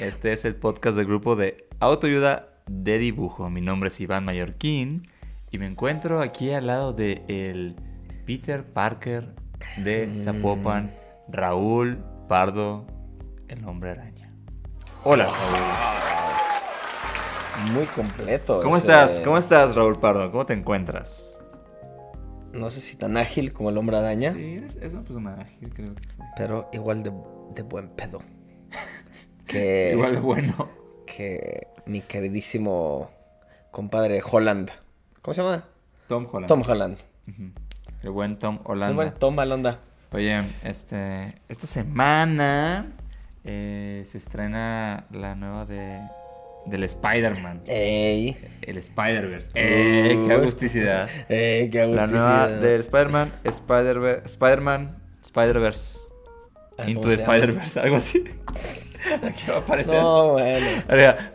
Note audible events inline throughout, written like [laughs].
este es el podcast del grupo de autoayuda de dibujo. Mi nombre es Iván Mallorquín y me encuentro aquí al lado de el Peter Parker de Zapopan, Raúl Pardo, el hombre araña. Hola, Raúl. Muy completo. ¿Cómo ese- estás? ¿Cómo estás, Raúl Pardo? ¿Cómo te encuentras? No sé si tan ágil como el hombre araña, Sí, es una persona ágil, creo que sí. pero igual de, de buen pedo. Que, Igual de bueno. que mi queridísimo compadre Holland. ¿Cómo se llama? Tom Holland. Tom Holland. El buen Tom Un Holanda. buen Tom Holanda. Oye, este, esta semana eh, se estrena la nueva de del Spider-Man, Ey. el Spider-Verse. ¡Eh, qué agusticidad! Ey, qué La nueva agusticidad. del Spider-Man, Spider Spider-Man, Spider-Verse. Ah, Into. Spider-Verse, algo así. [laughs] Aquí va a aparecer. No, bueno.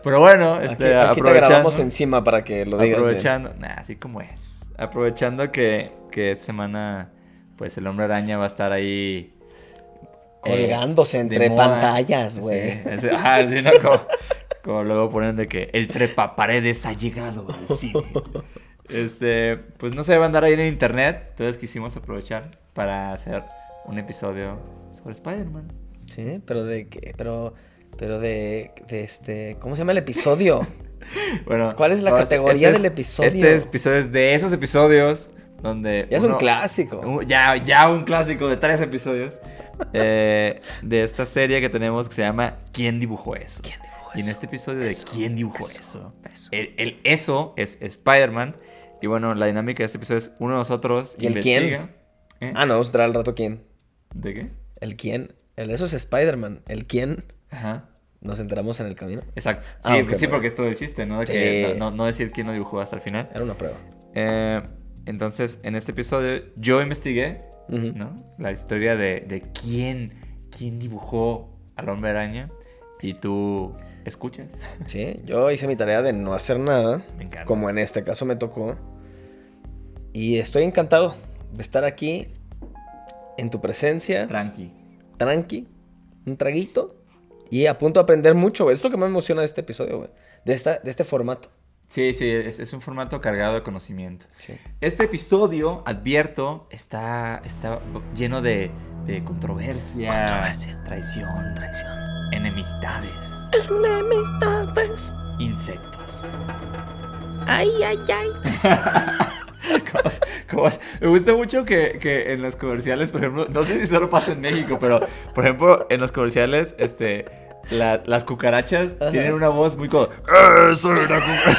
Pero bueno, este, aquí te aprovechando, grabamos encima para que lo digas bien. aprovechando, nah, así como es. Aprovechando que, que esta semana, pues el hombre araña va a estar ahí eh, Colgándose entre pantallas, güey. ajá, sí, ¿no? Como, como luego ponen de que el trepaparedes ha llegado al cine. Este, pues no se va a andar ahí en el internet, entonces quisimos aprovechar para hacer un episodio sobre Spider-Man. Sí, pero de qué, pero, pero de, de este, ¿cómo se llama el episodio? [laughs] Bueno, ¿Cuál es la vamos, categoría es- del episodio? Este episodio es de esos episodios donde... Ya es un clásico. un- ya, ya un clásico de tres episodios [laughs] eh, de esta serie que tenemos que se llama ¿Quién dibujó eso? ¿Quién dibujó Y en eso? este episodio de Eso, ¿Quién dibujó eso, eso? eso. El, el eso es Spider-Man. Y bueno, la dinámica de este episodio es uno de nosotros ¿Y el investiga. ¿Eh? Ah, no, traer al rato quién. ¿De qué? El quién. El eso es Spider-Man. El quién. Ajá. Nos enteramos en el camino. Exacto. Sí, Ah, sí vale. porque es todo el chiste, ¿no? De que Sí. no, decir quién lo dibujó hasta el final. Era una prueba. Eh, entonces, en este episodio yo investigué. ¿no? La historia de, de quién, quién dibujó al hombre araña. Y tú escuchas. Sí, yo hice mi tarea de no hacer nada. Me encanta. Como en este caso me tocó. Y estoy encantado de estar aquí en tu presencia. Tranqui. tranqui, un traguito y a punto de aprender mucho, güey. Es lo que más me emociona de este episodio, güey. De, esta, de este formato. Sí, sí, es, es un formato cargado de conocimiento. Sí. Este episodio, advierto, está, está lleno de, de controversia, Controversia. traición, Traición. enemistades, Enemistades. insectos. Ay, ay, ay. [laughs] [laughs] ¿Cómo es? ¿Cómo es? Me gusta mucho que, que en los comerciales, por ejemplo, no sé si solo pasa en México, pero por ejemplo, en los comerciales, este, la- las cucarachas Ajá. tienen una voz muy como, [laughs] "Eh, soy una cucaracha".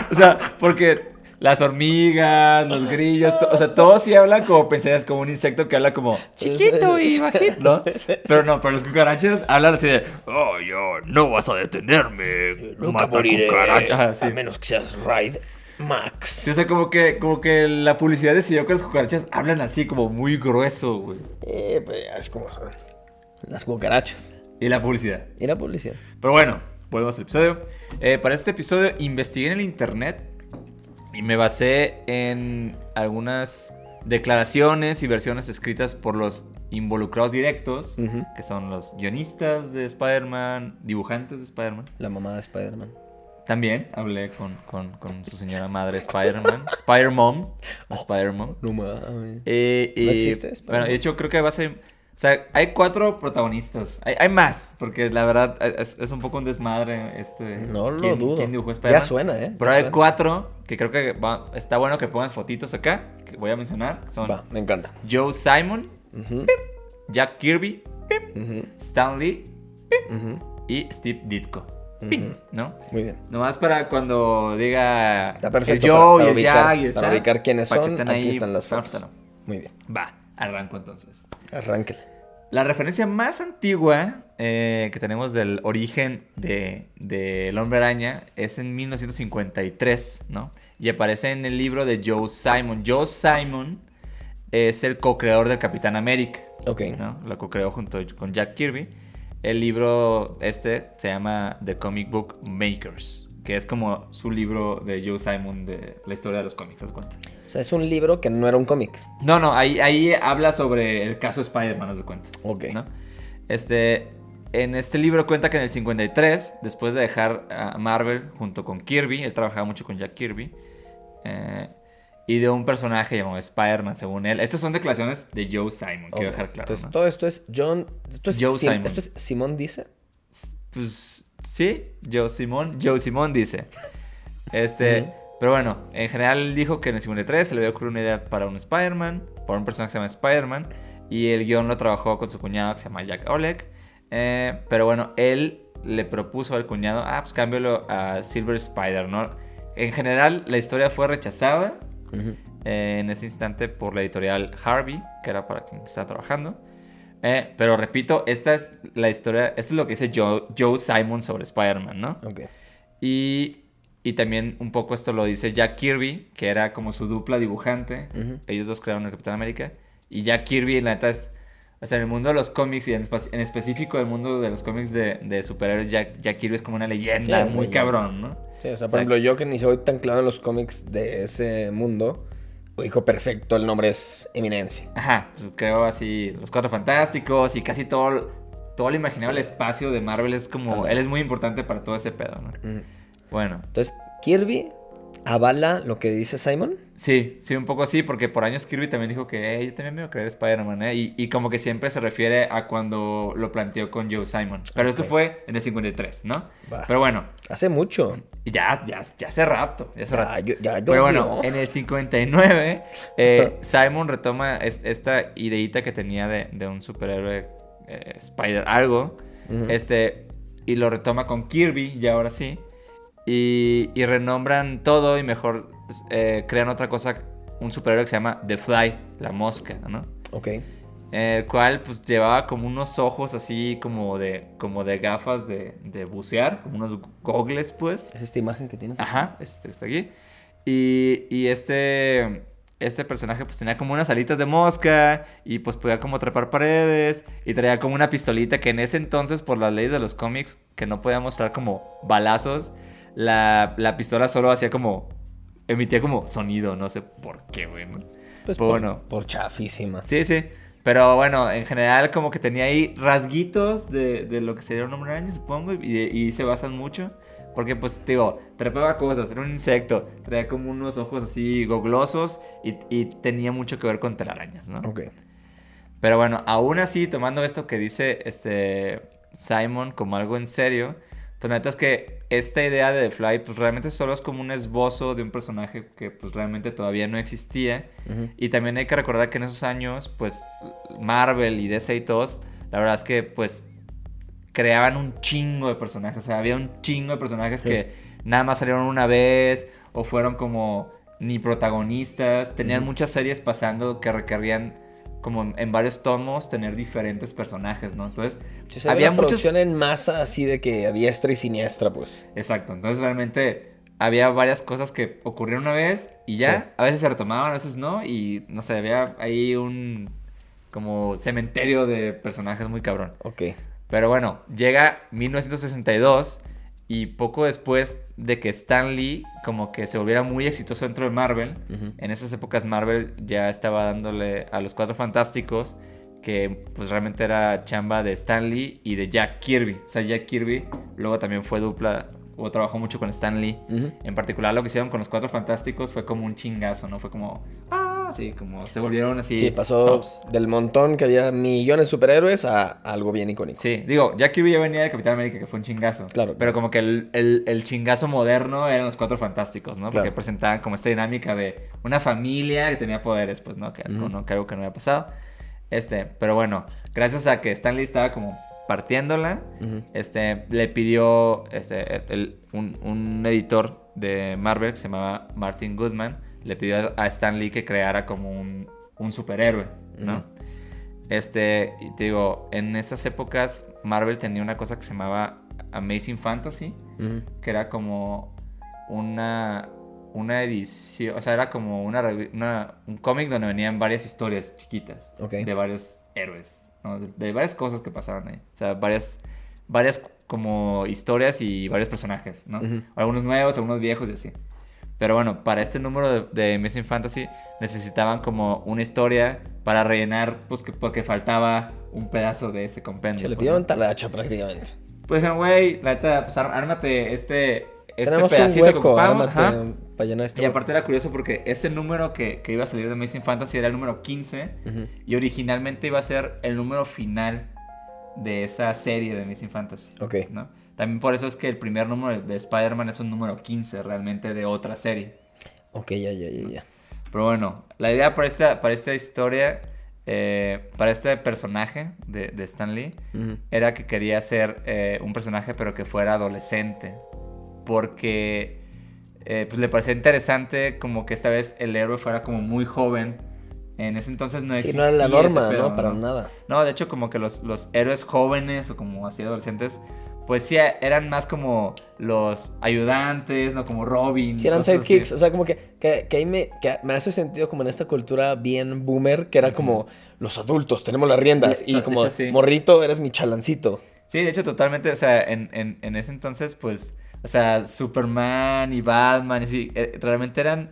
[laughs] o sea, porque las hormigas, los grillos, to- o sea, todos sí hablan como pensarías como un insecto que habla como chiquito y bajito, ¿no? Pero no, pero los cucarachas hablan así de, oh, yo, no vas a detenerme, mata cucaracha. Ajá, sí. A menos que seas Raid Max. Sí, o sea, como que, como que la publicidad decidió que las cucarachas hablan así, como muy grueso, güey. Eh, pues ya es como son. Las cucarachas. Y la publicidad. Y la publicidad. Pero bueno, volvemos al episodio. Eh, para este episodio investigué en el internet y me basé en algunas declaraciones y versiones escritas por los involucrados directos, que son los guionistas de Spider-Man, dibujantes de Spider-Man. La mamá de Spider-Man. También hablé con, con- con su señora madre Spider-Man, Spider-Mom, [laughs] Spider-Mom. No mames. Eh, ¿No y, existe? Bueno, de hecho, creo que va a ser. O sea, hay cuatro protagonistas. Hay, hay más, porque la verdad es, es un poco un desmadre. Este, No lo quién- dudo. quién dibujó Ya Spider-Man. suena, ¿eh? Pero Ya hay suena. cuatro que creo que va- está bueno que pongas fotitos acá, que voy a mencionar. Son Va, me encanta. Joe Simon, Jack Kirby, ujú, Stan Lee y Steve Ditko. ¿No? Muy bien. Nomás para cuando diga Está perfecto el Joe para- para y el ubicar- Jack y para está, ubicar quiénes para son, aquí ahí, están las para- fotos. no. Muy bien. Va, arranco entonces. Arránquele. la referencia más antigua eh, que tenemos del origen del de, hombre araña es en 1953, ¿no? Y aparece en el libro de Joe Simon. Joe Simon es el co-creador del Capitán América. Ok. ¿no? Lo co-creó junto con Jack Kirby. El libro este se llama The Comic Book Makers, que es como su libro de Joe Simon de la historia de los cómics, ¿te cuenta? O sea, es un libro que no era un cómic. No, no, ahí, ahí habla sobre el caso Spider-Man, ¿te de cuenta? Ok. ¿no? Este, en este libro cuenta que en el 53, después de dejar a Marvel junto con Kirby, él trabajaba mucho con Jack Kirby, eh, y de un personaje llamado Spider-Man, según él. Estas son declaraciones de Joe Simon, quiero dejar claro. Entonces, todo esto es John. Esto es Joe Sim- Simon. Esto es Simón dice. Pues sí, Joe Simon, Joe Simon dice. Este, pero bueno, en general él dijo que en el 53 se le había ocurrido una idea para un Spider-Man, para un personaje que se llama Spider-Man, y el guion lo trabajó con su cuñado que se llama Jack Oleg. Eh, pero bueno, él le propuso al cuñado, ah, pues cámbialo a Silver Spider, ¿no? En general, la historia fue rechazada eh, en ese instante por la editorial Harvey, que era para quien estaba trabajando. Eh, pero repito, esta es la historia, esto es lo que dice Joe, Joe Simon sobre Spider-Man, ¿no? Ok. Y, y también un poco esto lo dice Jack Kirby, que era como su dupla dibujante. Ellos dos crearon el Capitán América. Y Jack Kirby, la neta, es. O sea, en el mundo de los cómics y en, en específico el mundo de los cómics de, de superhéroes, Jack, Jack Kirby es como una leyenda Sí, muy leyenda. cabrón, ¿no? Sí, o sea, O por sea, ejemplo, yo que ni soy tan claro en los cómics de ese mundo, ubico perfecto, el nombre es Eminencia. Ajá, pues creo así, los Cuatro Fantásticos y casi todo, todo lo imaginable Sí. espacio de Marvel es como, Ajá. él es muy importante para todo ese pedo, ¿no? Bueno, Entonces, Kirby avala lo que dice Simon. Sí, sí, un poco así, porque por años Kirby también dijo que "Eh, yo también me voy a creer Spider-Man, ¿eh? Y, y como que siempre se refiere a cuando lo planteó con Joe Simon. Pero esto Ok. fue en el 53, ¿no? Pero bueno, Hace mucho. ya, ya, ya hace rato, ya hace Ya, rato. yo- ya Pero bueno, en el 59, eh, Simon retoma es- esta ideita que tenía de, de un superhéroe eh, Spider algo. Este, y lo retoma con Kirby, ya ahora sí. Y, y renombran todo y mejor eh, crean otra cosa, un superhéroe que se llama The Fly, la mosca, ¿no? Ok. El cual pues llevaba como unos ojos así como de, como de gafas de, de bucear, como unos gogles pues. Es esta imagen que tienes. Ajá, es este que está aquí. Y, y este, este personaje pues tenía como unas alitas de mosca y pues podía como trepar paredes y traía como una pistolita que en ese entonces por las leyes de los cómics que no podía mostrar como balazos, la, la pistola solo hacía como, emitía como sonido, no sé por qué, güey. ¿no? Pues por, bueno. por chafísima. Sí, sí. Pero bueno, en general como que tenía ahí rasguitos de, de lo que sería un hombre araña, supongo, y, y se basan mucho. Porque pues, digo, trepaba cosas, era un insecto, traía como unos ojos así goglosos y, y tenía mucho que ver con telarañas, ¿no? Ok. Pero bueno, aún así, tomando esto que dice este Simon como algo en serio, pues neta es que esta idea de The Fly, pues realmente solo es como un esbozo de un personaje que pues realmente todavía no existía. Y también hay que recordar que en esos años, pues Marvel y DC y todos, la verdad es que pues creaban un chingo de personajes. O sea, había un chingo de personajes Sí. que nada más salieron una vez o fueron como ni protagonistas. Tenían muchas series pasando que requerían como en, en varios tomos tener diferentes personajes, ¿no? Entonces, había muchos... producción en masa así de que a diestra y siniestra, pues. Exacto, entonces realmente había varias cosas que ocurrieron una vez y ya, Sí. a veces se retomaban, a veces no, y no sé, había ahí un como cementerio de personajes muy cabrón. Ok. Pero bueno, llega 1962 y poco después de que Stan Lee como que se volviera muy exitoso dentro de Marvel, en esas épocas Marvel ya estaba dándole a los Cuatro Fantásticos que pues realmente era chamba de Stan Lee y de Jack Kirby. O sea, Jack Kirby luego también fue dupla o trabajó mucho con Stan Lee. En particular lo que hicieron con los Cuatro Fantásticos fue como un chingazo, ¿no? Fue como, ah, sí, como se volvieron así. Sí, pasó tops. del montón que había millones de superhéroes a algo bien icónico. Sí, digo, Jack Kirby ya venía de Capitán América, que fue un chingazo. Claro. Pero como que el, el- el chingazo moderno eran los cuatro fantásticos, ¿no? Porque Claro. presentaban como esta dinámica de una familia que tenía poderes, pues, ¿no? Que, Ujú. ¿no? que algo que no había pasado. Este, pero bueno, gracias a que Stan Lee estaba como partiéndola, este, le pidió este, el- un, un editor de Marvel que se llamaba Martin Goodman, le pidió a Stan Lee que creara como un, un superhéroe, ¿no? Este, y te digo, en esas épocas Marvel tenía una cosa que se llamaba Amazing Fantasy, que era como una, una edición, o sea, era como una, una- un cómic donde venían varias historias chiquitas de varios héroes, ¿no? de, de varias cosas que pasaban ahí. O sea, varias, varias como historias y varios personajes, ¿no? Algunos nuevos, algunos viejos y así. Pero bueno, para este número de, de Amazing Fantasy necesitaban como una historia para rellenar, pues que, porque faltaba un pedazo de ese compendio. Se le pues, pidieron ¿no? talacha prácticamente. Pues dijeron, güey, la neta, pues ármate este, este Tenemos un pedacito hueco, ajá. para llenar este Y hueco. aparte era curioso porque ese número que, que iba a salir de Amazing Fantasy era el número 15 Ujú. y originalmente iba a ser el número final de esa serie de Amazing Fantasy. Ok. ¿no? También por eso es que el primer número de Spider-Man es un número 15 realmente de otra serie. Ok, ya, ya, ya, ya. Pero bueno, la idea para esta, para esta historia, eh, para este personaje de, de Stan Lee, era que quería ser eh, un personaje pero que fuera adolescente. Porque eh, pues le parecía interesante como que esta vez el héroe fuera como muy joven. En ese entonces no Sí, existía no era la norma, pedo, ¿no? Para nada. No, de hecho como que los, los héroes jóvenes o como así adolescentes, pues sí eran más como los ayudantes, ¿no? Como Robin. Sí, eran sidekicks. O sea, como que, que, que ahí me, que me hace sentido como en esta cultura bien boomer, que era como los adultos, tenemos las riendas. Y- como hecho, sí. morrito, eres mi chalancito. Sí, de hecho, totalmente, o sea, en, en, en ese entonces, pues, o sea, Superman y Batman, y sí, eh, realmente eran,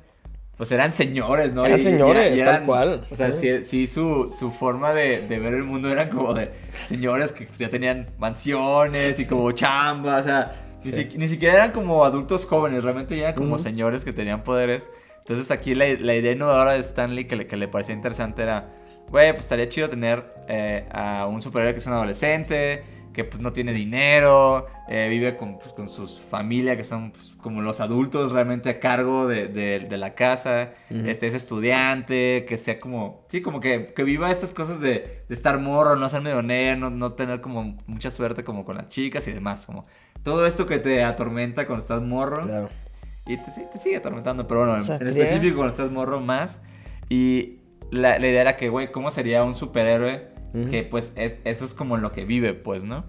pues eran señores, ¿no? Eran Y- y- señores, y tal cual. O sea, Sí. su, su forma de, de ver el mundo eran como de señores que pues, ya tenían mansiones y como chamba, o sea, ni, Sí. si- ni siquiera eran como adultos jóvenes, realmente ya eran como señores que tenían poderes. Entonces aquí la, la idea innovadora de Stanley que le, que le parecía interesante era, güey, pues estaría chido tener eh, a un superhéroe que es un adolescente, que pues no tiene dinero, eh, vive con, pues, con sus familia, que son pues, como los adultos realmente a cargo de, de- de la casa, este es estudiante, que sea como, sí, como que, que viva estas cosas de, de estar morro, no ser medio nerd, no, no tener como mucha suerte como con las chicas y demás, como todo esto que te atormenta cuando estás morro. Claro. Y te, sigue atormentando, pero bueno, O sea, en específico cuando estás morro más. Y la, la idea era que, güey, ¿cómo sería un superhéroe Que, pues, es, eso es como lo que vive, pues, ¿no?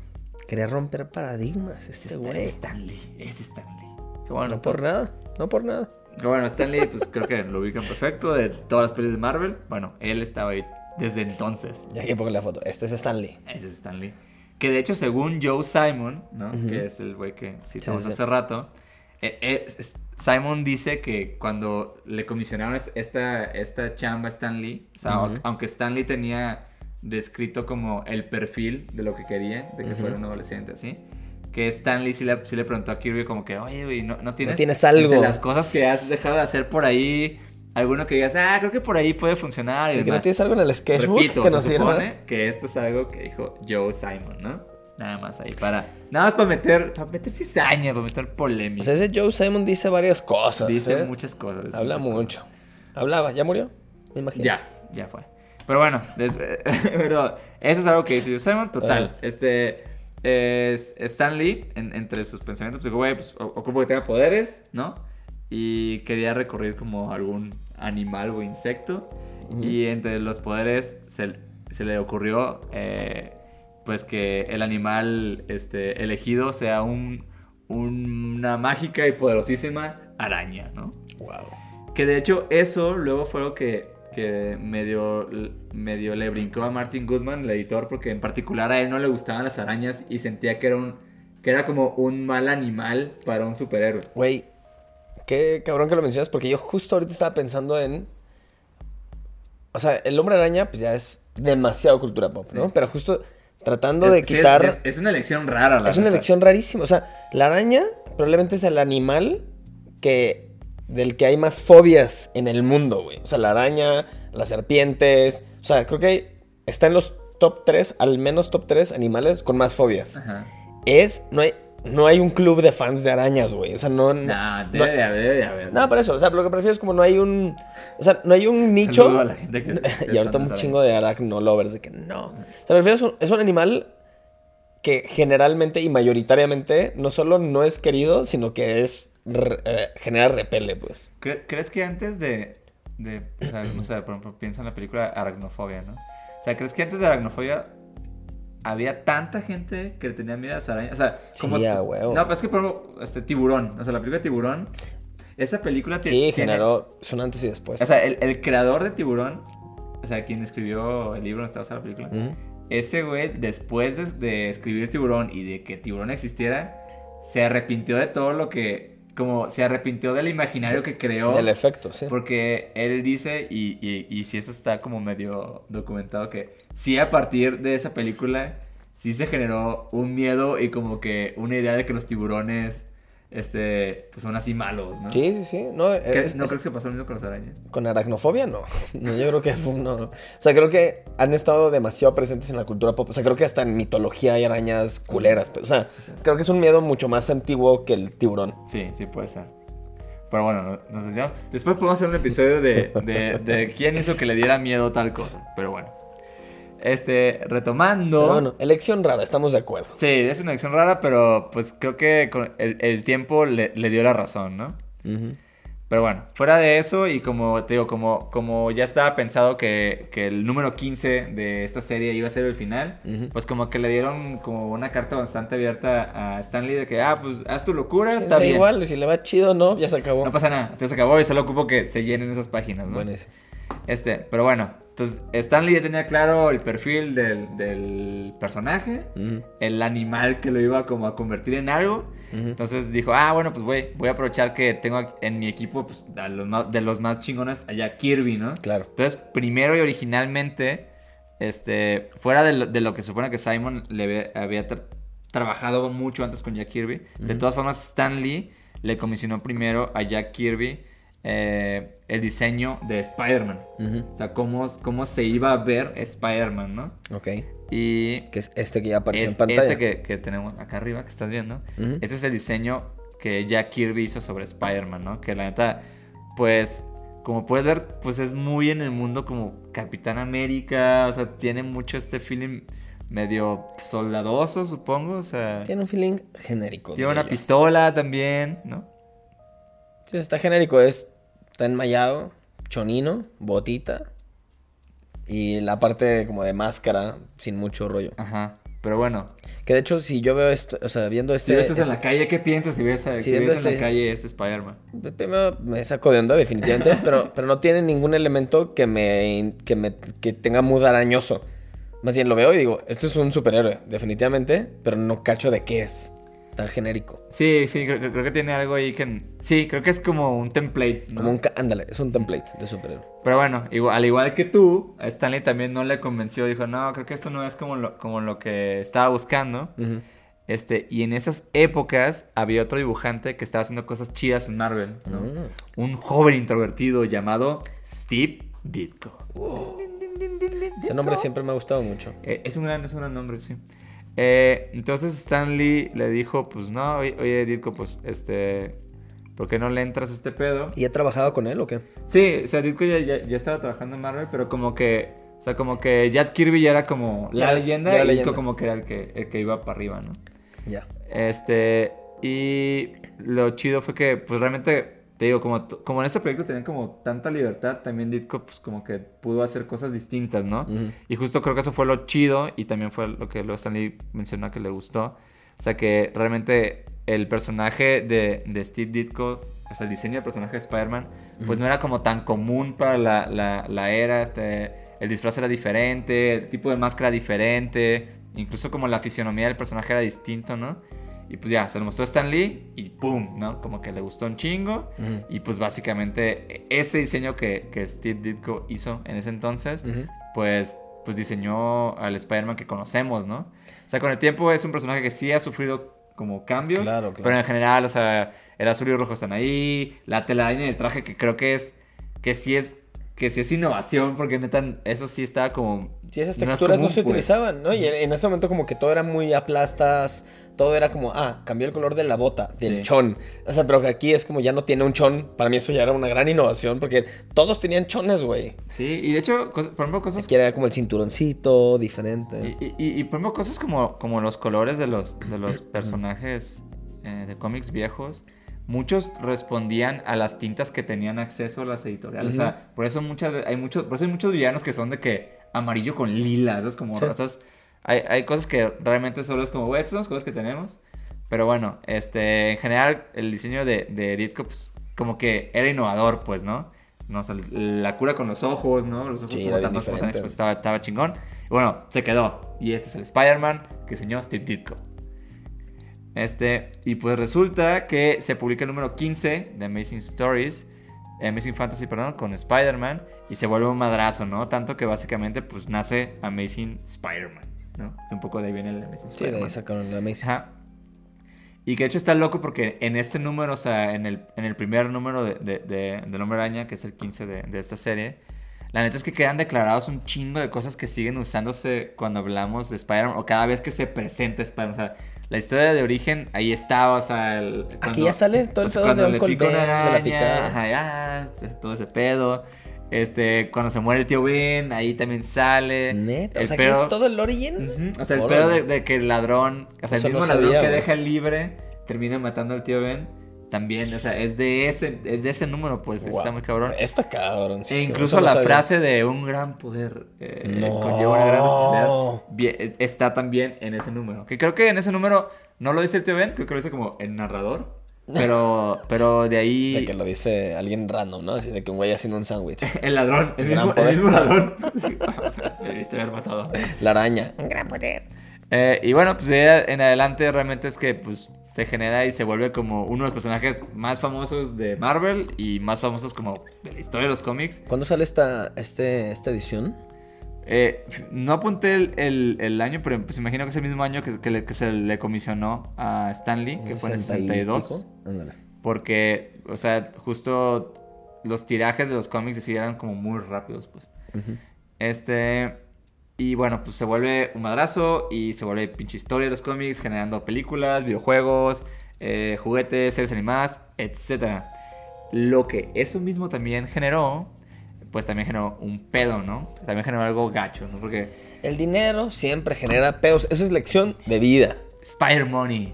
Quería romper paradigmas este Es güey. Stanley, es Stanley. Qué bueno. No por entonces. nada, no por nada. Bueno, Stanley, pues [laughs] creo que lo ubican perfecto de todas las pelis de Marvel. Bueno, él estaba ahí desde entonces. Ya que pongo la foto. Este es Stanley. Ese es Stanley. Que de hecho, según Joe Simon, ¿no? Que es el güey que citamos sí, sí. hace rato. eh, eh, es- Simon dice que cuando le comisionaron est- esta, esta chamba a Stanley, o sea, aunque Stanley tenía descrito como el perfil de lo que quería, de que Ujú. fuera un adolescente así, que Stanley sí le, sí le preguntó a Kirby como que, oye, güey, ¿no, no tienes, tienes algo? de las cosas que has dejado de hacer por ahí, alguno que digas, ah, creo que por ahí puede funcionar y ¿Y que no demás. tienes algo en el sketchbook Repito, que nos sirva? que esto es algo que dijo Joe Simon, ¿no? Nada más ahí para... Nada más para meter, para meter cizaña, para meter polémica. O sea, ese Joe Simon dice varias cosas. Dice ¿eh? muchas cosas. Habla muchas mucho. cosas. Hablaba, ¿ya murió? Me imagino. Ya, ya fue. Pero bueno, [laughs] pero eso es algo que dice Joe Simon. Total, este... Es Stan Lee, en- entre sus pensamientos, dijo, güey, pues ocupo que tenga poderes, ¿no? Y quería recurrir como algún animal o insecto. Y entre los poderes se, se le ocurrió, eh, pues que el animal este, elegido sea un, una mágica y poderosísima araña, ¿no? Wow. Que de hecho eso luego fue lo que, que medio, medio le brincó a Martin Goodman, el editor, porque en particular a él no le gustaban las arañas y sentía que era un que era como un mal animal para un superhéroe. Güey, qué cabrón que lo mencionas porque yo justo ahorita estaba pensando en... O sea, el hombre araña pues ya es demasiado cultura pop, ¿no? Sí. Pero justo tratando de Sí, quitar... es, es una elección rara, la Es una elección rarísima. O sea, la araña probablemente es el animal que del que hay más fobias en el mundo, güey. O sea, la araña, las serpientes. O sea, creo que está en los top 3, al menos top 3 animales con más fobias. Ajá. Es, no hay, no hay un club de fans de arañas, güey. O sea, no... no de haber, debe de haber. no, por eso, o sea, lo que prefiero es como no hay un. O sea, no hay un nicho. Saludo a la gente que- que [laughs] y ahorita un chingo de aracno lovers de que no. O sea, me refiero es un, es un animal que generalmente y mayoritariamente no solo no es querido, sino que es. Re- eh, genera repele, pues. ¿Cre- ¿Crees que antes de, de o sea, no sé, por ejemplo, pienso en la película Aracnofobia, ¿no? sea, ¿crees que antes de aracnofobia había tanta gente que le tenía miedo a las arañas? O sea, Sí, como... a huevo. No, pero es que, por ejemplo, este, Tiburón, o sea, la película de Tiburón, esa película Sí, generó. Es un antes y después. O sea, el, el creador de Tiburón, o sea, quien escribió el libro donde está basada la película, Ujú. ese güey, después de, de escribir Tiburón y de que Tiburón existiera, se arrepintió de todo lo que. Como se arrepintió del imaginario que creó. Del efecto, sí. Porque él dice, y, y, y si eso está como medio documentado, que sí a partir de esa película, sí se generó un miedo y como que una idea de que los tiburones, este, pues son así malos, ¿no? Sí, sí, sí. No, ¿Crees- es- ¿No es- crees que pasó lo mismo con las arañas? Con aracnofobia, no. No, yo creo que no. O sea, creo que han estado demasiado presentes en la cultura pop. O sea, creo que hasta en mitología hay arañas culeras. Pero, o sea, creo que es un miedo mucho más antiguo que el tiburón. Sí, sí puede ser. Pero bueno, no- nos desviamos. Después podemos hacer un episodio de, de, de quién hizo que le diera miedo tal cosa. Pero bueno. Este, retomando. Pero bueno, elección rara, estamos de acuerdo. Sí, es una acción rara, pero pues creo que con el, el tiempo le, le dio la razón, ¿no? Ujú. Pero bueno, fuera de eso y como te digo, como, como ya estaba pensado que, que el número 15 de esta serie iba a ser el final, Ujú. pues como que le dieron como una carta bastante abierta a Stanley de que, ah, pues haz tu locura, está da bien. igual, si le va chido, no, ya se acabó. No pasa nada, se acabó y solo ocupo que se llenen esas páginas, ¿no? Buenísimo. Este, pero bueno, entonces Stanley ya tenía claro el perfil del, del personaje, el animal que lo iba como a convertir en algo. Entonces dijo, ah, bueno, pues voy, voy a aprovechar que tengo en mi equipo pues, a los más- de los más chingones allá Kirby, ¿no? Claro. Entonces, primero y originalmente, este, fuera de lo, de lo que se supone que Simon le había, había tra- trabajado mucho antes con Jack Kirby, de todas formas, Stan Lee le comisionó primero a Jack Kirby eh, el diseño de Spider-Man. O sea, cómo, cómo se iba a ver Spider-Man, ¿no? Ok. Y Que es este que ya apareció es- en pantalla. este que, que tenemos acá arriba, que estás viendo, Ujú. ese es el diseño que Jack Kirby hizo sobre Spider-Man, ¿no? Que la neta, pues, como puedes ver, pues es muy en el mundo como Capitán América, o sea, tiene mucho este feeling medio soldadoso, supongo, o sea, Tiene un feeling genérico. tiene una yo. pistola también, ¿no? Sí, está genérico, es. Está enmayado, chonino, botita. Y la parte como de máscara, sin mucho rollo. Aja, pero bueno, Que de hecho, si yo veo esto, o sea, viendo si este. ves esto en la este- calle, ¿qué piensas si ves, a- Si si en la este- calle este Spider-Man? Primero me saco de onda, definitivamente, [laughs] pero, pero no tiene ningún elemento que me, que me que tenga mood arañoso. Más bien lo veo y digo, esto es un superhéroe, definitivamente, pero no cacho de qué es. Tan genérico. Sí, sí, creo, creo que tiene algo ahí que... Sí, creo que es como un template, ¿no? Como un... Ándale, es un template de superhéroe. Pero bueno, igual- al igual que tú, a Stanley también no le convenció. Dijo, no, creo que esto no es como lo, como lo que estaba buscando. Este, y en esas épocas había otro dibujante que estaba haciendo cosas chidas en Marvel, ¿no? Mm. Un joven introvertido llamado Steve Ditko. Ese nombre siempre me ha gustado mucho. Eh, es un gran, es un gran nombre, sí. Eh, entonces Stanley le dijo, pues no, oye, Ditko, pues este, ¿por qué no le entras a este pedo? ¿Y he trabajado con él o qué? Sí, o sea, Ditko ya, ya, ya estaba trabajando en Marvel, pero como que, o sea, como que Jack Kirby ya era como la Ya- leyenda y Ditko leyenda. como que era el que, el que iba para arriba, ¿no? Ya. Este, y lo chido fue que, pues realmente, te digo, como, como en este proyecto tenían como tanta libertad, también Ditko, pues como que pudo hacer cosas distintas, ¿no? Ujú. Y justo creo que eso fue lo chido y también fue lo que luego Stanley mencionó que le gustó. O sea que realmente el personaje de, de Steve Ditko, o sea, el diseño del personaje de Spider-Man, pues no era como tan común para la, la- la era. Este, el disfraz era diferente, el tipo de máscara diferente, incluso como la fisionomía del personaje era distinto, ¿no? Y pues ya, se lo mostró a Stan Lee y ¡pum! ¿no? Como que le gustó un chingo. Ujú. Y pues básicamente ese diseño que, que Steve Ditko hizo en ese entonces, Ujú. pues, pues diseñó al Spider-Man que conocemos, ¿no? O sea, con el tiempo es un personaje que sí ha sufrido como cambios, Claro, claro. pero en general, o sea, el azul y el rojo están ahí, la telaraña y el traje que creo que es, que sí es, que sí es innovación, porque neta, eso sí está como... Sí, esas no es texturas no, común, se pues. utilizaban, ¿no? Y en ese momento como que todo era muy aplastas, todo era como, ah, cambió el color de la bota, del Sí. chon. O sea, pero que aquí es como ya no tiene un chon. Para mí eso ya era una gran innovación porque todos tenían chones, güey. Sí, y de hecho, por ejemplo, cosas Aquí era como el cinturoncito, diferente. Y, y, y, por ejemplo, cosas como, como los colores de los, de los personajes eh, de cómics viejos, muchos respondían a las tintas que tenían acceso a las editoriales. O sea, por eso muchas hay muchos, por eso hay muchos villanos que son de que amarillo con lila, ¿sabes? Como Sí. Hay, hay cosas que realmente solo es como, güey, estas son las cosas que tenemos. Pero bueno, este, en general, el diseño de, de Ditko, pues, como que era innovador, pues, ¿no? no o sea, la cura con los ojos, ¿no? Los ojos Sí, como tan- pues, estaba, estaba chingón. Y bueno, se quedó. Y este es el Spider-Man que diseñó Steve Ditko. Este, y pues resulta que se publica el número 15 de Amazing Stories, Amazing Fantasy, perdón, con Spider-Man y se vuelve un madrazo, ¿no? Tanto que básicamente pues nace Amazing Spider-Man, ¿no? Un poco de ahí viene el Amazing Sí, de Spider-Man. ahí sacaron la Amazing. Ajá. Y que de hecho está loco porque en este número, o sea, en el, en el primer número de, de, de- del Hombre Araña, que es el 15 de, de esta serie, la neta es que quedan declarados un chingo de cosas que siguen usándose cuando hablamos de Spider-Man o cada vez que se presenta Spider-Man. O sea, la historia de origen ahí estaba, o sea, el, Aquí ya sale todo el sea, pedo de cuando la picada. ajá, ya, todo ese pedo. Este, cuando se muere el tío Ben, ahí también sale. Neta, o El sea, pedo- que es todo el origen. Ujú, O sea, el Órale. pedo de, de que el ladrón, o sea, el no mismo ladrón que deja libre termina matando al tío Ben, también, o sea, es de ese, es de ese número, pues, está muy cabrón. Está cabrón. sí, E incluso la sabía. frase de un gran poder eh, No. conlleva una gran responsabilidad bien- está también en ese número. Que creo que en ese número no lo dice el tío Ben, creo que lo dice como el narrador. Pero, pero de ahí. De que lo dice alguien random, ¿no? Así de que un güey haciendo un sándwich. [laughs] El ladrón, el Gran mismo, el poder. mismo ladrón. [laughs] Sí, Debiste haber matado. La araña. Eh, y bueno, pues de ahí en adelante realmente es que pues se genera y se vuelve como uno de los personajes más famosos de Marvel y más famosos como de la historia de los cómics. ¿Cuándo sale esta, este, esta edición? Eh, no apunté el, el- el año, pero pues imagino que es el mismo año que, que le- que se le comisionó a Stanley, que fue en el 60 y 62. pico. Ándale. Porque, o sea, justo los tirajes de los cómics sí eran como muy rápidos, pues. Este. Y bueno, pues se vuelve un madrazo y se vuelve pinche historia de los cómics, generando películas, videojuegos, eh, juguetes, series animadas, etc. Lo que eso mismo también generó, pues también generó un pedo, ¿no? También generó algo gacho, ¿no? Porque El dinero siempre genera peos. Esa es lección de vida. Spider Money.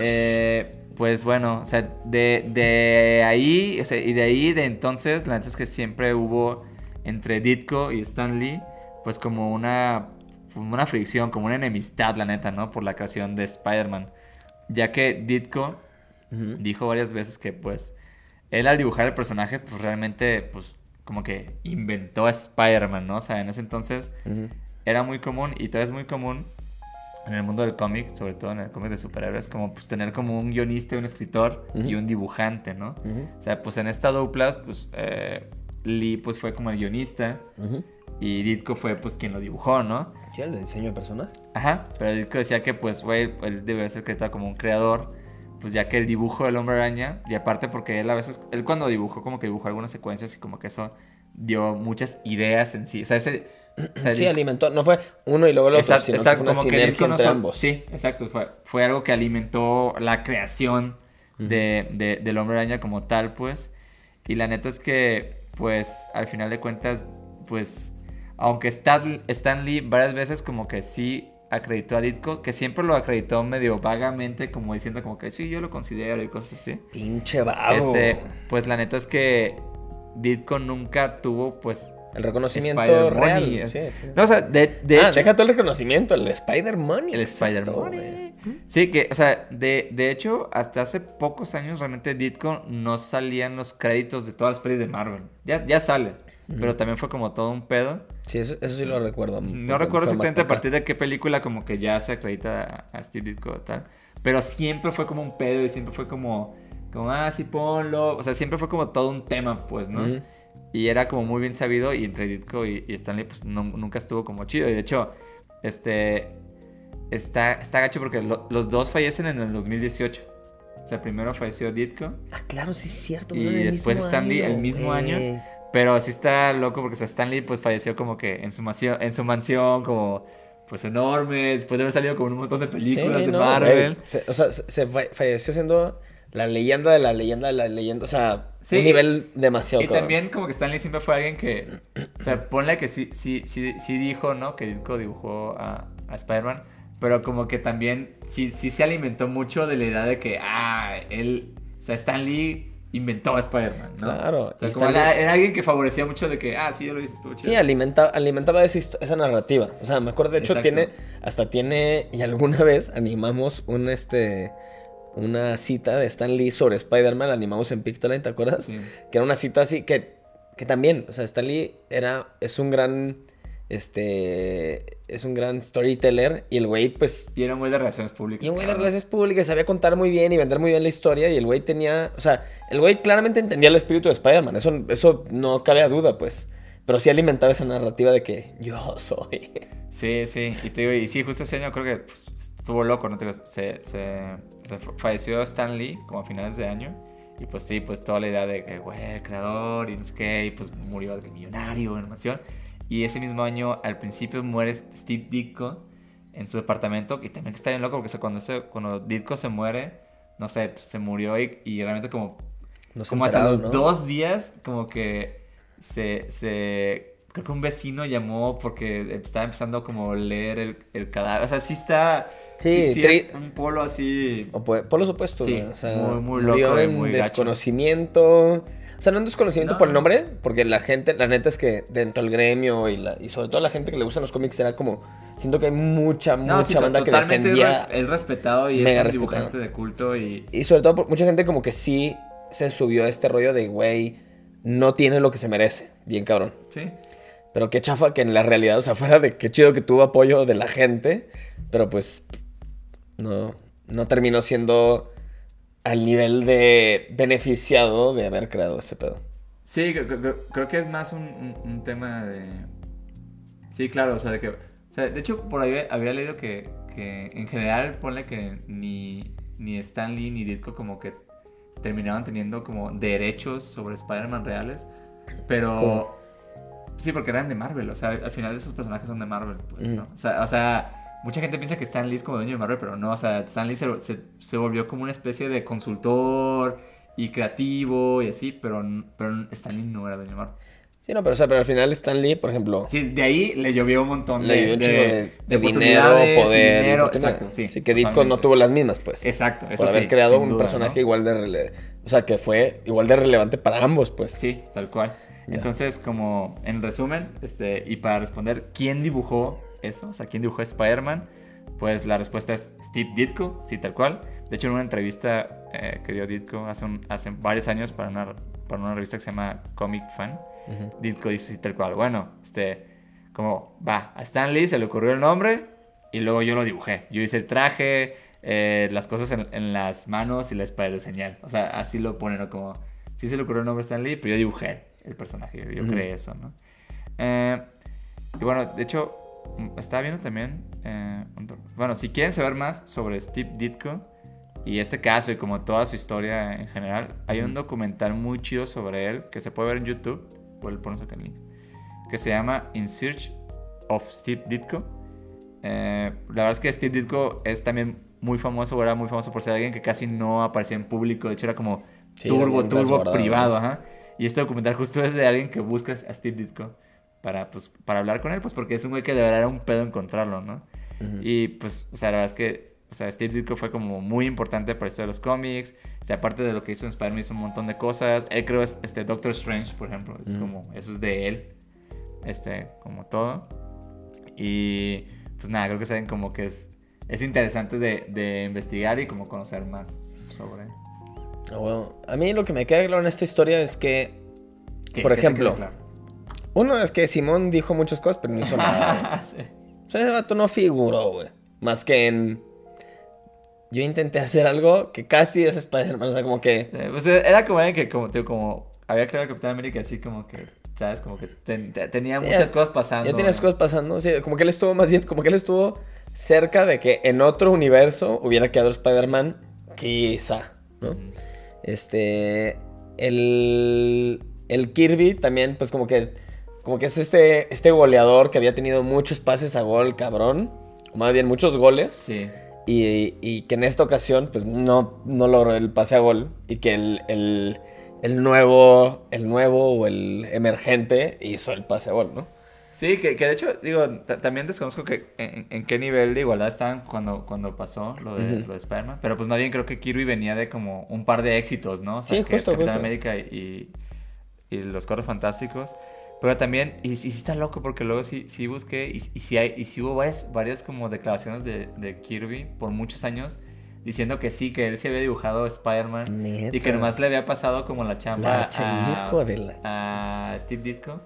Eh, pues bueno, o sea, de, de ahí, o sea, y de ahí, de entonces, la neta es que siempre hubo entre Ditko y Stan Lee, pues como una, una fricción, como una enemistad, la neta, ¿no? Por la creación de Spider-Man. Ya que Ditko dijo varias veces que, pues, él al dibujar el personaje, pues realmente, pues, como que inventó a Spider-Man, ¿no? O sea, en ese entonces era muy común y todavía es muy común en el mundo del cómic, sobre todo en el cómic de superhéroes, como pues tener como un guionista, un escritor y un dibujante, ¿no? O sea, pues en esta dupla, pues eh, Lee pues fue como el guionista y Ditko fue pues quien lo dibujó, ¿no? Sí, el de diseño de personaje. Ajá, pero Ditko decía que pues, güey, él debe ser acreditado como un creador, pues ya que el dibujo del hombre araña, y aparte porque él a veces, él cuando dibujó como que dibujó algunas secuencias y como que eso dio muchas ideas en sí, o sea, ese... o sea, Sí, alimentó. No fue uno y luego el otro, Exacto, sino exacto, que fue una como que sol- ambos. Sí, exacto. Fue, fue algo que alimentó la creación de, de- del hombre araña como tal, pues. Y la neta es que, pues, al final de cuentas, pues, aunque Stan, Stan Lee varias veces como que sí acreditó a Ditko, que siempre lo acreditó medio vagamente, como diciendo como que sí, yo lo considero y cosas así. Pinche vago. Este, pues la neta es que Ditko nunca tuvo, pues, el reconocimiento Spider real. Money. Sí, sí. No, o sea, de, de ah, hecho... deja todo el reconocimiento, el Spider Money. El Spider-Man. Sí, que, o sea, de, de hecho, hasta hace pocos años realmente Ditko no salían los créditos de todas las pelis de Marvel. Ya, ya sale, pero también fue como todo un pedo. Sí, eso, eso sí lo recuerdo. No recuerdo exactamente a partir de qué película como que ya se acredita a, a Steve Ditko tal. Pero siempre fue como un pedo y siempre fue como, como, ah, sí, ponlo. O sea, siempre fue como todo un tema, pues, ¿no? Y era como muy bien sabido y entre Ditko y, y Stanley pues no- nunca estuvo como chido. Y de hecho, este, está, está gacho porque lo- los dos fallecen en el 2018. O sea, primero falleció Ditko, Ah, claro, sí es cierto. Y después mismo Stan Lee, el mismo año. Pero sí está loco porque o sea, Stanley pues falleció como que en su, mansión, en su mansión, como pues enorme, después de haber salido como en un montón de películas Sí, de no, Marvel. Se- o sea, se, se fa- falleció siendo la leyenda de la leyenda de la leyenda. O sea, Sí, un nivel demasiado Y cabrón. también como que Stanley siempre fue alguien que, o sea, ponle que sí, sí, sí, sí dijo, ¿no? Que Ditko dibujó a, a Spider-Man, pero como que también sí, sí se alimentó mucho de la idea de que, ah, él, o sea, Stanley inventó a Spider-Man, ¿no? Claro, O sea, como era, alguien que favorecía mucho de que, ah, sí, yo lo hice, estuvo chido. Sí, alimenta, alimentaba esa, esa narrativa. O sea, me acuerdo, de hecho, Exacto. tiene, hasta tiene, y alguna [laughs] vez animamos un, este, una cita de Stan Lee sobre Spider-Man, la animamos en Pictoline, ¿te acuerdas? Sí. Que era una cita así, que, que también, o sea, Stan Lee era, es un gran, este, es un gran storyteller, y el güey, pues, Y era muy de relaciones públicas. y un güey de relaciones públicas sabía contar muy bien y vender muy bien la historia. Y el güey tenía. O sea, el güey claramente entendía el espíritu de Spider-Man. Eso, eso no cabe a duda, pues. Pero sí alimentaba esa narrativa de que yo soy. Sí, sí, y te digo, y sí, justo ese año creo que pues, estuvo loco, ¿no? Te se, se, se fa- falleció Stan Lee como a finales de año. Y pues sí, pues toda la idea de que, güey, creador y no sé qué, y pues murió de millonario en mansión. Y ese mismo año, al principio, muere Steve Ditko en su departamento. Y también que está bien loco porque cuando, ese, cuando Ditko se muere, no sé, pues, se murió y, y realmente como No se como hasta los ¿no? dos días, como que se, se... Creo que un vecino llamó porque estaba empezando a como leer el, el cadáver. O sea, sí está... Sí, Sí, sí tri- es un polo así... O por, por los opuestos, Sí, güey. O sea, muy, muy murió loco y en muy gacho. O sea, no en desconocimiento No, por el no. nombre, porque la gente, la neta es que dentro del gremio y, la, y sobre todo la gente que le gustan los cómics era como. Siento que hay mucha, No, mucha sí, banda que es defendía. es, respetado y mega es un respetado. dibujante de culto y... Y sobre todo, mucha gente como que sí se subió a este rollo de, güey, no tiene lo que se merece. Bien cabrón. Sí. Pero qué chafa que en la realidad, o sea, fuera de qué chido que tuvo apoyo de la gente, pero pues no, no terminó siendo al nivel de beneficiado de haber creado ese pedo. Sí, creo, creo- creo que es más un, un- un tema de... Sí, claro, o sea, de que... O sea, de hecho, por ahí había leído que, que en general, ponle que ni, ni Stan Lee ni Ditko como que terminaban teniendo como derechos sobre Spider-Man reales, pero... ¿Cómo? Sí, porque eran de Marvel, o sea, al final esos personajes son de Marvel, pues. ¿no? O sea, o sea, mucha gente piensa que Stan Lee es como dueño de Marvel, pero no, o sea, Stan Lee se, se, se volvió como una especie de consultor y creativo y así, pero, pero Stan Lee no era dueño de Marvel. Sí, no, pero, o sea, pero al final Stan Lee, por ejemplo, Sí, de ahí le llovió un montón de, un de- dinero, poder. dinero, exacto, sí. Que Ditko no tuvo las mismas, pues. Exacto, eso Por haber sí, creado un duda, personaje ¿no? igual de rele- O sea, que fue igual de relevante para ambos, pues. Sí, tal cual. Ya. Entonces, como en resumen, este, y para responder, ¿quién dibujó eso? O sea, ¿quién dibujó Spider-Man? Pues la respuesta es Steve Ditko, sí, tal cual. De hecho, en una entrevista eh, que dio Ditko hace, un- hace varios años para una, para una revista que se llama Comic Fan. Ditko dice sí, tal cual. Bueno, este, como, va, a Stan Lee se le ocurrió el nombre y luego yo lo dibujé. Yo hice el traje, eh, las cosas en, en las manos y la spider señal. O sea, así lo ponen, ¿no? Como, sí se le ocurrió el nombre a Stan Lee, pero yo dibujé el personaje, yo, yo creé eso, ¿no? Eh, y bueno, de hecho, estaba viendo también, eh, bueno, si quieren saber más sobre Steve Ditko y este caso y como toda su historia en general, hay un documental muy chido sobre él que se puede ver en YouTube, por ponerse acá el link, que se llama In Search of Steve Ditko. Eh, la verdad es que Steve Ditko es también muy famoso, era muy famoso por ser alguien que casi no aparecía en público, de hecho era como Sí, turbo, turbo privado, ¿no? ajá. Y este documental justo es de alguien que busca a Steve Ditko para, pues, para hablar con él, pues porque es un güey que de verdad era un pedo encontrarlo, ¿no? Y pues, o sea, la verdad es que, o sea, Steve Ditko fue como muy importante para esto de los cómics. O sea, aparte de lo que hizo en Spider-Man, hizo un montón de cosas. Él creo es este Doctor Strange, por ejemplo, es como, eso es de él, este, como todo. Y pues nada, creo que saben como que es, es interesante de, de investigar y como conocer más sobre. Ah, bueno, A mí lo que me queda claro en esta historia es que, ¿Qué- por ejemplo, uno es que Simón dijo muchas cosas, pero no hizo nada. [laughs] Sí. O sea, ese vato no figuró, güey. Más que en. Yo intenté hacer algo que casi es Spider-Man. O sea, como que. Eh, pues, era como alguien que, como, había creado el Capitán América así como que, ¿sabes? Como que ten- te- tenía Sí, muchas ya- cosas pasando. Ya tienes cosas pasando. Sí, como que él estuvo más bien. Como que él estuvo cerca de que en otro universo hubiera quedado Spider-Man. Quizá, ¿no? Este. El. El Kirby también, pues como que. Como que es este, este goleador que había tenido muchos pases a gol, cabrón. O más bien muchos goles. Sí. Y, y que en esta ocasión, pues no, no logró el pase a gol. Y que el, el, el nuevo, el nuevo o el emergente hizo el pase a gol, ¿no? Sí, que, que de hecho, digo, ta- también desconozco que en, en qué nivel de igualdad estaban cuando, cuando pasó lo de, Ujú. lo de Spider-Man. Pero pues más bien creo que Kirby venía de como un par de éxitos, ¿no? O sea, Sí, que justo, Capitán justo. América y, y los Cuatro Fantásticos. Pero también, y, y sí está loco porque luego sí, sí busqué y, y sí, hay, y sí hubo varias, varias como declaraciones de, de Kirby por muchos años diciendo que sí, que él se había dibujado Spider-Man y que nomás le había pasado como la chamba La a, de la- a Steve Ditko.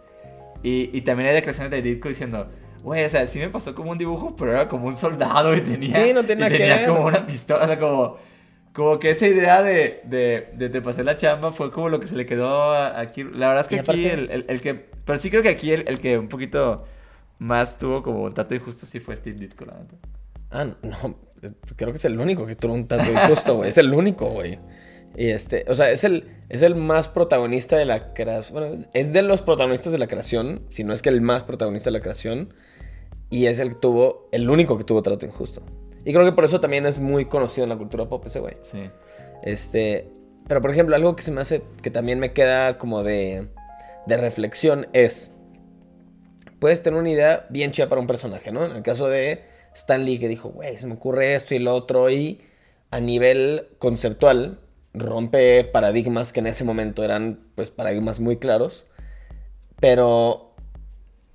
Y, y también hay declaraciones de Ditko diciendo, güey, o sea, sí me pasó como un dibujo, pero era como un soldado y tenía, Sí, no tiene y que tenía como una pistola, o sea, como, como que esa idea de, de, de, de pasar la chamba fue como lo que se le quedó a, a Kirby. La verdad es que aquí el, el, el que, pero sí creo que aquí el, el que un poquito más tuvo como un trato injusto sí fue Steve Ditko, la neta. Ah, no, creo que es el único que tuvo un tanto injusto, güey. Es el único, güey. Y este, o sea, es el, es el más protagonista de la creación. Bueno, es de los protagonistas de la creación, si no es que el más protagonista de la creación. Y es el que tuvo, el único que tuvo trato injusto. Y creo que por eso también es muy conocido en la cultura pop ese güey. Sí. Este, pero por ejemplo, algo que se me hace, que también me queda como de, de reflexión es, puedes tener una idea bien chida para un personaje, ¿no? En el caso de Stan Lee que dijo, güey, se me ocurre esto y lo otro y a nivel conceptual rompe paradigmas que en ese momento eran pues paradigmas muy claros, pero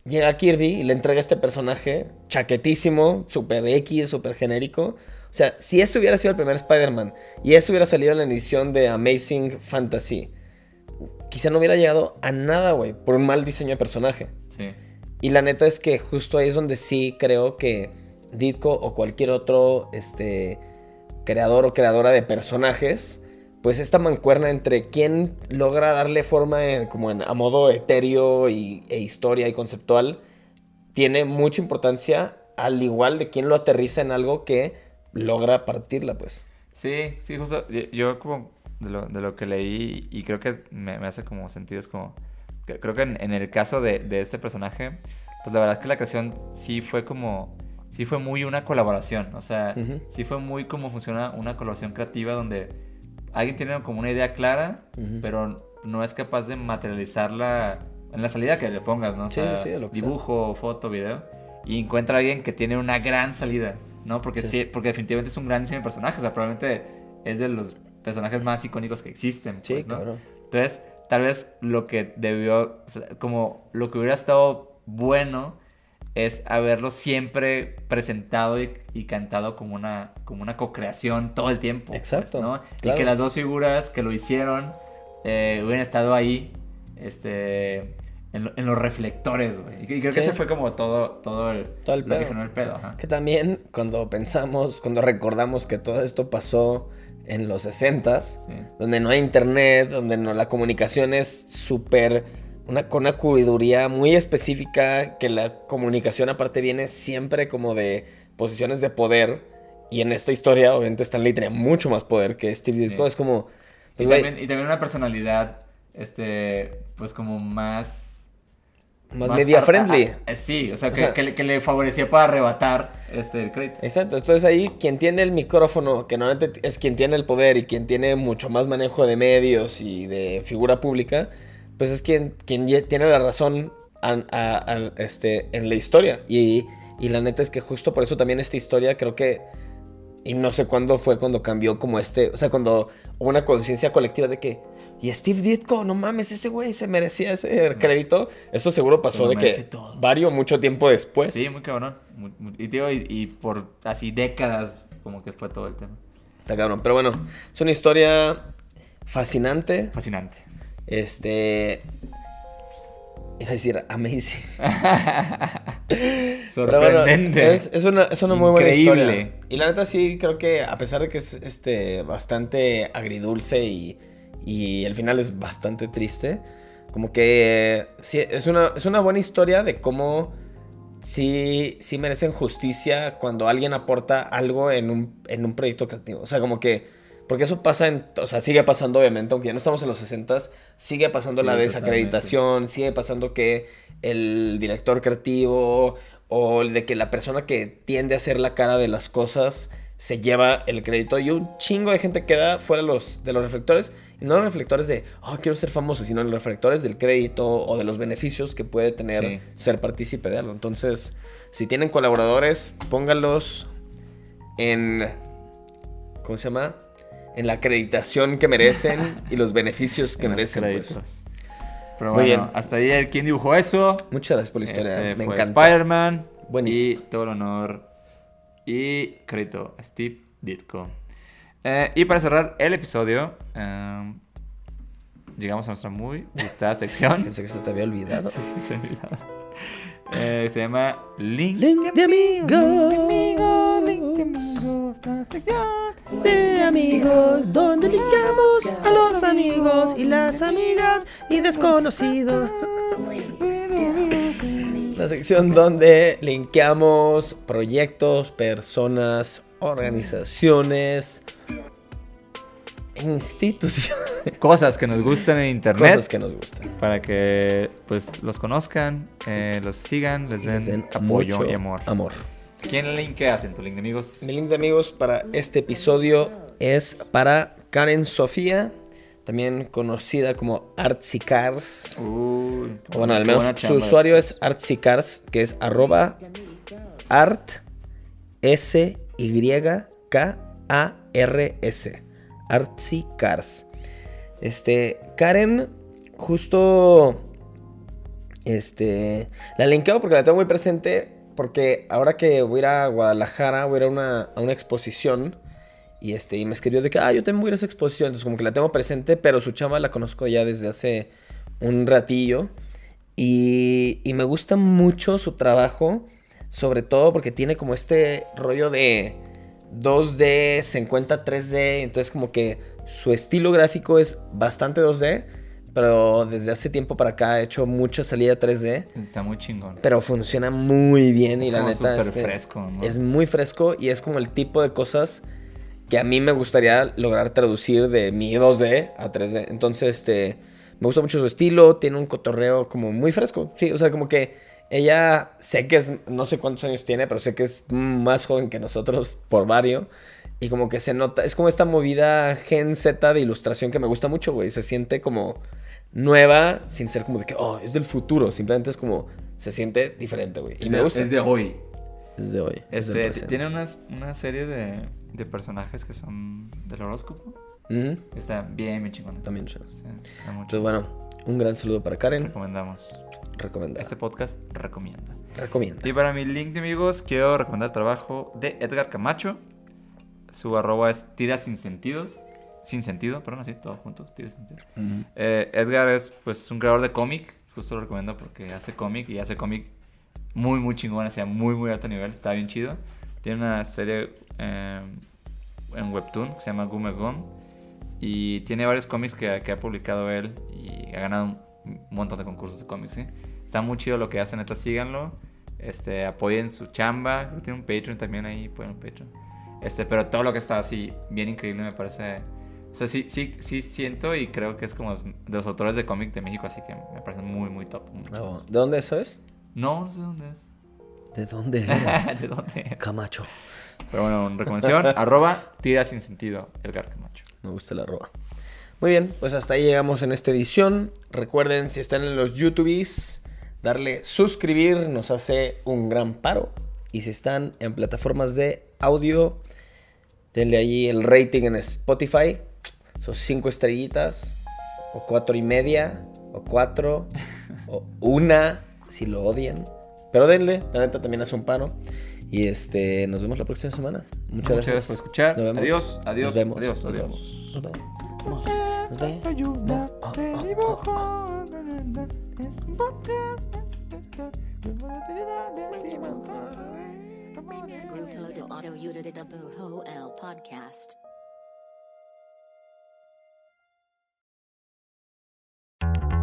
llega Kirby y le entrega este personaje chaquetísimo, super X, super genérico. O sea, si ese hubiera sido el primer Spider-Man y ese hubiera salido en la edición de Amazing Fantasy, quizá no hubiera llegado a nada, güey, por un mal diseño de personaje. Sí. Y la neta es que justo ahí es donde sí creo que Ditko o cualquier otro este, creador o creadora de personajes, pues esta mancuerna entre quién logra darle forma en- como en- a modo etéreo y, e historia y conceptual, tiene mucha importancia al igual de quién lo aterriza en algo que logra partirla, pues. Sí, sí, justo. Yo, yo como de lo, de lo que leí y creo que me, me hace como sentido, es como... que- Creo que en, en el caso de, de este personaje, pues la verdad es que la creación sí fue como... Sí fue muy una colaboración, o sea, sí fue muy como funciona una colaboración creativa donde alguien tiene como una idea clara, pero no es capaz de materializarla en la salida que le pongas, ¿no? O sea, sí, sí, lo que sea. dibujo, foto, video. Y encuentra a alguien que tiene una gran salida, ¿no? Porque Sí. porque definitivamente es un gran diseño de personaje. O sea, probablemente es de los personajes más icónicos que existen. Sí, pues, ¿no? cabrón. Entonces, tal vez lo que debió, o sea, como lo que hubiera estado bueno es haberlo siempre presentado y, y cantado como una, como una co-creación todo el tiempo. pues, Exacto, ¿no? claro. Y que las dos figuras que lo hicieron eh, hubieran estado ahí, este, en, lo- en los reflectores, güey. Y, creo que ese fue como todo, todo el, Todo el lo que pedo. generó el pedo. Ajá. Que también cuando pensamos, cuando recordamos que todo esto pasó en los 60s, Sí. donde no hay internet, donde no, la comunicación es súper, una, con una cubriduría muy específica, que la comunicación aparte viene siempre como de posiciones de poder, y en esta historia obviamente Stanley tenía mucho más poder que Steve Sí. Ditko, es como... Y pues, güey, también, y también una personalidad, este, pues como más... más media ar- friendly. a- a- sí, o sea, O que, sea- que le, que le favorecía para arrebatar este, el crédito. Exacto, entonces ahí quien tiene el micrófono, que normalmente es quien tiene el poder y quien tiene mucho más manejo de medios y de figura pública, pues es quien, quien tiene la razón a- este, en la historia. Y, y la neta es que justo por eso también esta historia creo que, y no sé cuándo fue cuando cambió como este, o sea, cuando hubo una conciencia colectiva de que, y Steve Ditko, no mames, ese güey se merecía ese crédito. Eso seguro pasó de que todo. varios mucho tiempo después. Sí, muy cabrón. Muy- muy- y, digo, y, y por así décadas como que fue todo el tema. Está cabrón. Pero bueno, es una historia fascinante. Fascinante. Este. Iba a decir amazing. [laughs] Pero bueno, Sorprendente. es, es una, es una muy buena historia. Y la neta sí, creo que a pesar de que es este, bastante agridulce y, y el final es bastante triste, como que sí, es una, es una buena historia de cómo sí, sí merecen justicia cuando alguien aporta algo en un, en un proyecto creativo. O sea, como que... Porque eso pasa en... O sea, sigue pasando obviamente, aunque ya no estamos en los 60s, sigue pasando Sí, la totalmente. desacreditación, sigue pasando que el director creativo o el de que la persona que tiende a ser la cara de las cosas se lleva el crédito y un chingo de gente queda fuera de los, de los reflectores. Y no los reflectores de, oh, quiero ser famoso, sino los reflectores del crédito o de los beneficios que puede tener Sí. ser partícipe de algo. Entonces, si tienen colaboradores, pónganlos en. ¿Cómo se llama? En la acreditación que merecen [laughs] y los beneficios que en merecen. pues. Pero Muy bueno, bien. hasta ahí el quién dibujó eso. Muchas gracias por la historia. Este Me fue encanta. Spider-Man. Buenísimo. Y todo el honor. Y crédito a Steve Ditko. Eh, y para cerrar el episodio, em, llegamos a nuestra muy gustada sección. [laughs] Pensé que se te había olvidado. [laughs] Se me olvidaba. Eh, se llama Link, Link de amigos. amigos, Link de amigos, la sección. De amigos, donde linkamos a los amigos y las amigas y desconocidos. La sección donde linkeamos proyectos, personas, organizaciones, instituciones, Cosas que nos gustan en internet. cosas que nos gustan. Para que pues los conozcan, eh, los sigan, les den, Les den apoyo y amor. amor. ¿Quién linkeas en tu link de amigos? Mi link de amigos para este episodio es para Karen Sofía, también conocida como Artsy Cars. Uy, O bueno, al menos su usuario es artsycars, que es arroba art s y k a r s artsycars. Este Karen justo este la linkeo porque la tengo muy presente porque ahora que voy a ir a Guadalajara, voy a ir a una, a una exposición y este y me escribió de que ah, yo también voy a ir a esa exposición, entonces como que la tengo presente, pero su chama la conozco ya desde hace un ratillo. Y, y me gusta mucho su trabajo, sobre todo porque tiene como este rollo de 2D, se encuentra 3D, entonces como que su estilo gráfico es bastante 2D, pero desde hace tiempo para acá ha hecho mucha salida 3D, Está muy chingón. pero funciona muy bien y Es la como neta es súper que fresco, ¿no? es muy fresco y es como el tipo de cosas que a mí me gustaría lograr traducir de mi 2D a 3D. Entonces, este, me gusta mucho su estilo, tiene un cotorreo como muy fresco. Sí, o sea, como que ella, sé que es, no sé cuántos años tiene, pero sé que es más joven que nosotros por varios. Y como que se nota, es como esta movida Gen Z de ilustración que me gusta mucho, güey. Se siente como nueva, sin ser como de que, oh, es del futuro. Simplemente es como, se siente diferente, güey. Y Es me de- gusta. Es de hoy. Es de hoy. Este, tiene unas, una serie de, de personajes que son del horóscopo. Está bien, bien chingón. También sí. Entonces, bueno, un gran saludo para Karen. Recomendamos. Recomendar. Este podcast recomienda. Recomienda. Y para mi link de amigos, quiero recomendar el trabajo de Edgar Camacho. Su arroba es tira sin sentidos. Sin sentido, perdón, así, todos juntos, sin sentido. Ujú. Eh, Edgar es pues un creador de cómic. Justo lo recomiendo porque hace cómic y hace cómic muy, muy chingón, sea, muy, muy alto nivel. Está bien chido. Tiene una serie eh, en Webtoon que se llama Gume Gum. Y tiene varios cómics que, que ha publicado él y ha ganado un montón de concursos de cómics, ¿sí? Está muy chido lo que hace, neta, síganlo. Este, apoyen su chamba. Creo que tiene un Patreon también ahí, pueden un Patreon. Este, pero todo lo que está así, bien increíble, me parece. O sea, sí, sí, sí siento y creo que es como de los autores de cómic de México, así que me parece muy, muy top. muy. Oh, ¿De dónde eso es? No, no sé dónde es. ¿De dónde [laughs] ¿De eres? dónde? Camacho. Pero bueno, recomendación, [laughs] arroba tira sin sentido, Edgar Camacho. Me gusta la arroba. Muy bien, pues hasta ahí llegamos en esta edición. Recuerden, si están en los YouTubes, darle suscribir nos hace un gran paro. Y si están en plataformas de audio, denle allí el rating en Spotify. Son cinco estrellitas, o cuatro y media, o cuatro, o una, si lo odian. Pero denle, la neta también hace un paro. Y este, nos vemos la próxima semana. Muchas, Muchas gracias por escuchar. Nos vemos. Adiós, adiós, Nos vemos. adiós, Nos adiós. vemos. Nos vemos. Nos vemos. Ayuda de dibujo. Es un podcast.